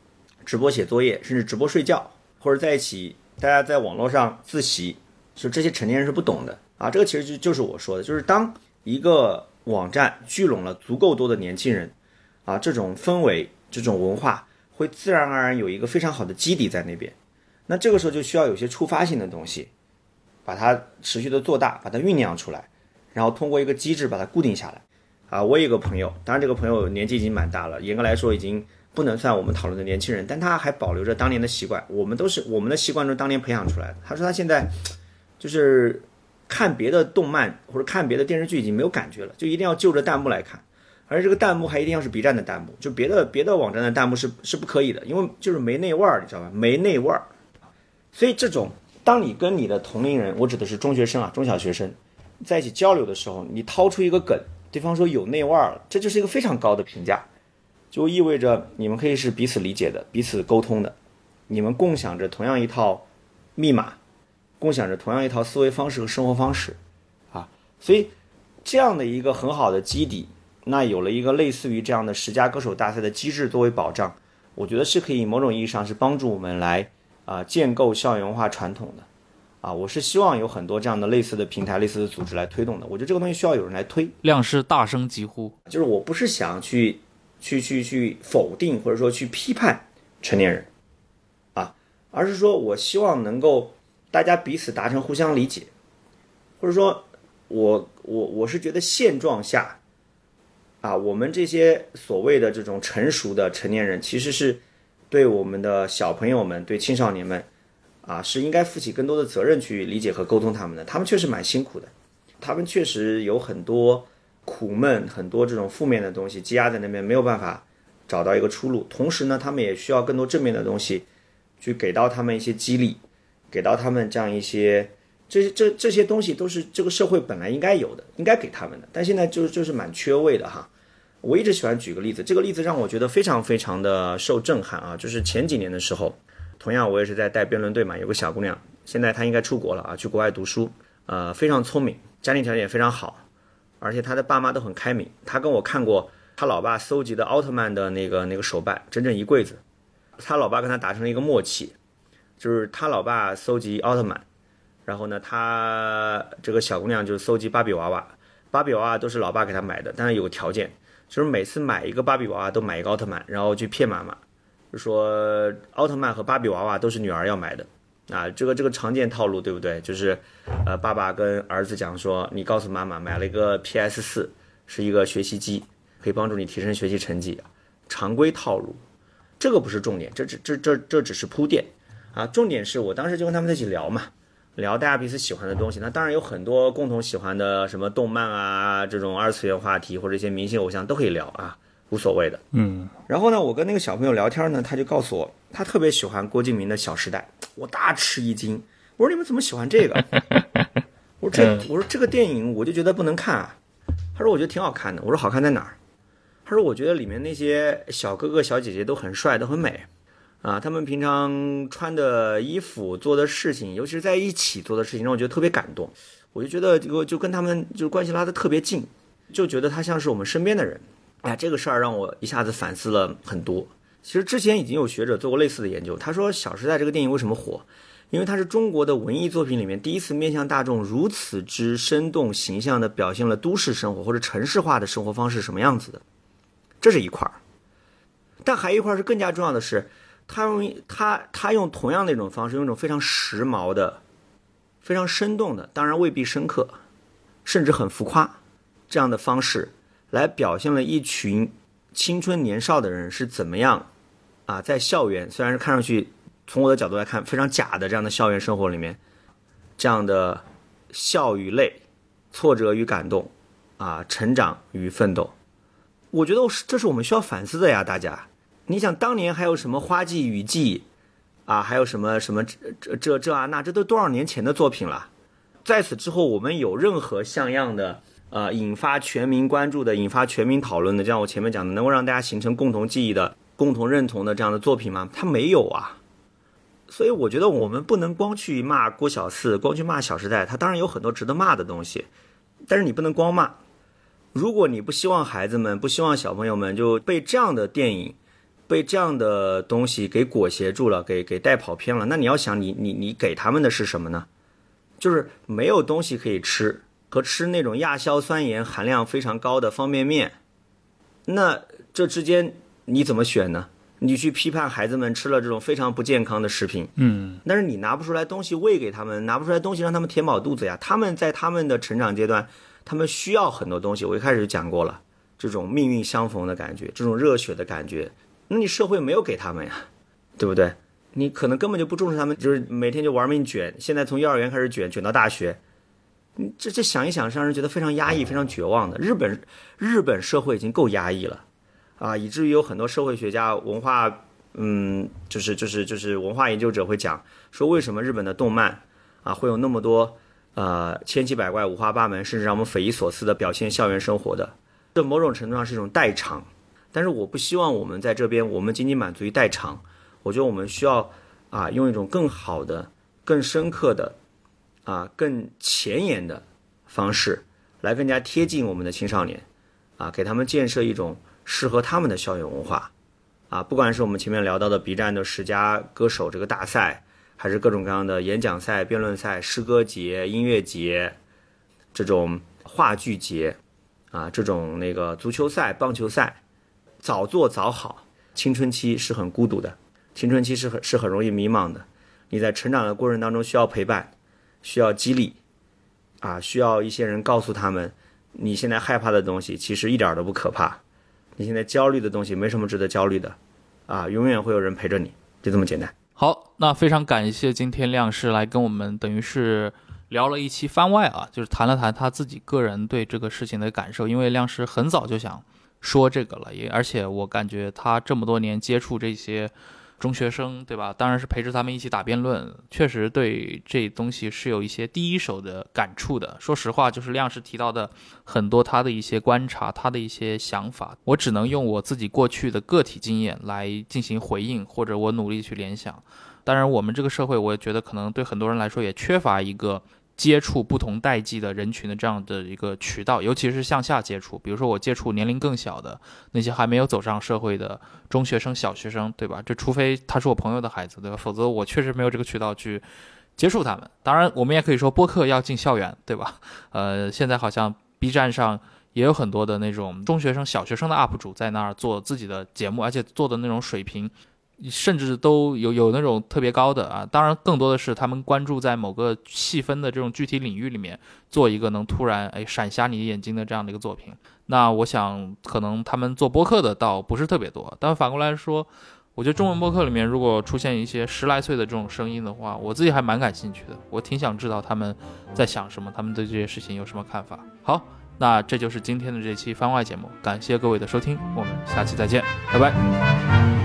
Speaker 3: 直播写作业，甚至直播睡觉，或者在一起大家在网络上自习，就这些成年人是不懂的啊。这个其实就就是我说的，就是当。一个网站聚拢了足够多的年轻人，啊，这种氛围、这种文化会自然而然有一个非常好的基底在那边。那这个时候就需要有些触发性的东西，把它持续的做大，把它酝酿出来，然后通过一个机制把它固定下来。啊，我有一个朋友，当然这个朋友年纪已经蛮大了，严格来说已经不能算我们讨论的年轻人，但他还保留着当年的习惯。我们都是我们的习惯中当年培养出来的。他说他现在就是。看别的动漫或者看别的电视剧已经没有感觉了，就一定要就着弹幕来看，而且这个弹幕还一定要是 B 站的弹幕，就别的别的网站的弹幕是是不可以的，因为就是没那味儿，你知道吧？没那味儿。所以这种，当你跟你的同龄人，我指的是中学生啊，中小学生，在一起交流的时候，你掏出一个梗，对方说有那味儿，这就是一个非常高的评价，就意味着你们可以是彼此理解的，彼此沟通的，你们共享着同样一套密码。共享着同样一套思维方式和生活方式，啊，所以这样的一个很好的基底，那有了一个类似于这样的十佳歌手大赛的机制作为保障，我觉得是可以某种意义上是帮助我们来啊建构校园文化传统的，啊，我是希望有很多这样的类似的平台、类似的组织来推动的。我觉得这个东西需要有人来推。
Speaker 2: 亮师大声疾呼，
Speaker 3: 就是我不是想去去去去否定或者说去批判成年人，啊，而是说我希望能够。大家彼此达成互相理解，或者说，我我我是觉得现状下，啊，我们这些所谓的这种成熟的成年人，其实是对我们的小朋友们、对青少年们，啊，是应该负起更多的责任去理解和沟通他们的。他们确实蛮辛苦的，他们确实有很多苦闷、很多这种负面的东西积压在那边，没有办法找到一个出路。同时呢，他们也需要更多正面的东西，去给到他们一些激励。给到他们这样一些，这些这这些东西都是这个社会本来应该有的，应该给他们的，但现在就是就是蛮缺位的哈。我一直喜欢举个例子，这个例子让我觉得非常非常的受震撼啊，就是前几年的时候，同样我也是在带辩论队嘛，有个小姑娘，现在她应该出国了啊，去国外读书，呃，非常聪明，家庭条件也非常好，而且她的爸妈都很开明。她跟我看过她老爸搜集的奥特曼的那个那个手办，整整一柜子，她老爸跟她达成了一个默契。就是她老爸搜集奥特曼，然后呢，她这个小姑娘就搜集芭比娃娃，芭比娃娃都是老爸给她买的，但是有个条件，就是每次买一个芭比娃娃都买一个奥特曼，然后去骗妈妈，就说奥特曼和芭比娃娃都是女儿要买的，啊，这个这个常见套路对不对？就是，呃，爸爸跟儿子讲说，你告诉妈妈买了一个 PS 四，是一个学习机，可以帮助你提升学习成绩，常规套路，这个不是重点，这这这这这只是铺垫。啊，重点是我当时就跟他们在一起聊嘛，聊大家彼此喜欢的东西。那当然有很多共同喜欢的，什么动漫啊，这种二次元话题或者一些明星偶像都可以聊啊。无所谓的。
Speaker 2: 嗯，
Speaker 3: 然后呢，我跟那个小朋友聊天呢，他就告诉我，他特别喜欢郭敬明的《小时代》，我大吃一惊。我说你们怎么喜欢这个？我说这我说这个电影我就觉得不能看啊。他说我觉得挺好看的。我说好看在哪儿？他说我觉得里面那些小哥哥小姐姐都很帅，都很美啊。他们平常穿的衣服、做的事情，尤其是在一起做的事情，让我觉得特别感动。我就觉得这个就跟他们就关系拉得特别近，就觉得他像是我们身边的人。哎，这个事儿让我一下子反思了很多。其实之前已经有学者做过类似的研究，他说《小时代》这个电影为什么火？因为它是中国的文艺作品里面第一次面向大众如此之生动形象的表现了都市生活或者城市化的生活方式什么样子的，这是一块儿。但还有一块是更加重要的是，他用他他用同样的一种方式，用一种非常时髦的、非常生动的，当然未必深刻，甚至很浮夸这样的方式，来表现了一群青春年少的人是怎么样啊，在校园虽然是看上去。从我的角度来看，非常假的这样的校园生活里面，这样的笑与泪、挫折与感动，啊，成长与奋斗，我觉得这是我们需要反思的呀，大家。你想当年还有什么花季雨季，啊，还有什么什么这这这啊那，这都多少年前的作品了。在此之后，我们有任何像样的呃引发全民关注的、引发全民讨论的，就像我前面讲的，能够让大家形成共同记忆的、共同认同的这样的作品吗？它没有啊。所以我觉得我们不能光去骂郭小四，光去骂《小时代》，它当然有很多值得骂的东西，但是你不能光骂。如果你不希望孩子们、不希望小朋友们就被这样的电影、被这样的东西给裹挟住了，给给带跑偏了，那你要想，你你你给他们的是什么呢？就是没有东西可以吃，和吃那种亚硝酸盐含量非常高的方便面，那这之间你怎么选呢？你去批判孩子们吃了这种非常不健康的食品，
Speaker 2: 嗯，
Speaker 3: 但是你拿不出来东西喂给他们，拿不出来东西让他们填饱肚子呀。他们在他们的成长阶段，他们需要很多东西。我一开始就讲过了，这种命运相逢的感觉，这种热血的感觉，那你社会没有给他们呀，对不对？你可能根本就不重视他们，就是每天就玩命卷。现在从幼儿园开始卷，卷到大学，你这这想一想，让人觉得非常压抑、非常绝望的。日本日本社会已经够压抑了。啊，以至于有很多社会学家、文化，嗯，就是就是就是文化研究者会讲说，为什么日本的动漫啊会有那么多呃千奇百怪、五花八门，甚至让我们匪夷所思的表现校园生活的？这某种程度上是一种代偿。但是我不希望我们在这边，我们仅仅满足于代偿。我觉得我们需要啊，用一种更好的、更深刻的、啊更前沿的方式，来更加贴近我们的青少年，啊，给他们建设一种。适合他们的校园文化，啊，不管是我们前面聊到的 B 站的十佳歌手这个大赛，还是各种各样的演讲赛、辩论赛、诗歌节、音乐节，这种话剧节，啊，这种那个足球赛、棒球赛，早做早好。青春期是很孤独的，青春期是很是很容易迷茫的。你在成长的过程当中需要陪伴，需要激励，啊，需要一些人告诉他们，你现在害怕的东西其实一点都不可怕。你现在焦虑的东西没什么值得焦虑的，啊，永远会有人陪着你，就这么简单。
Speaker 2: 好，那非常感谢今天亮师来跟我们等于是聊了一期番外啊，就是谈了谈他自己个人对这个事情的感受。因为亮师很早就想说这个了，也而且我感觉他这么多年接触这些。中学生对吧？当然是陪着他们一起打辩论，确实对这东西是有一些第一手的感触的。说实话，就是亮师提到的很多他的一些观察，他的一些想法，我只能用我自己过去的个体经验来进行回应，或者我努力去联想。当然，我们这个社会，我也觉得可能对很多人来说也缺乏一个。接触不同代际的人群的这样的一个渠道，尤其是向下接触，比如说我接触年龄更小的那些还没有走上社会的中学生、小学生，对吧？这除非他是我朋友的孩子，对吧？否则我确实没有这个渠道去接触他们。当然，我们也可以说播客要进校园，对吧？呃，现在好像 B 站上也有很多的那种中学生、小学生的 UP 主在那儿做自己的节目，而且做的那种水平。甚至都有有那种特别高的啊，当然更多的是他们关注在某个细分的这种具体领域里面做一个能突然哎闪瞎你眼睛的这样的一个作品。那我想可能他们做播客的倒不是特别多，但反过来说，我觉得中文播客里面如果出现一些十来岁的这种声音的话，我自己还蛮感兴趣的，我挺想知道他们在想什么，他们对这些事情有什么看法。好。那这就是今天的这期番外节目，感谢各位的收听，我们下期再见，拜拜。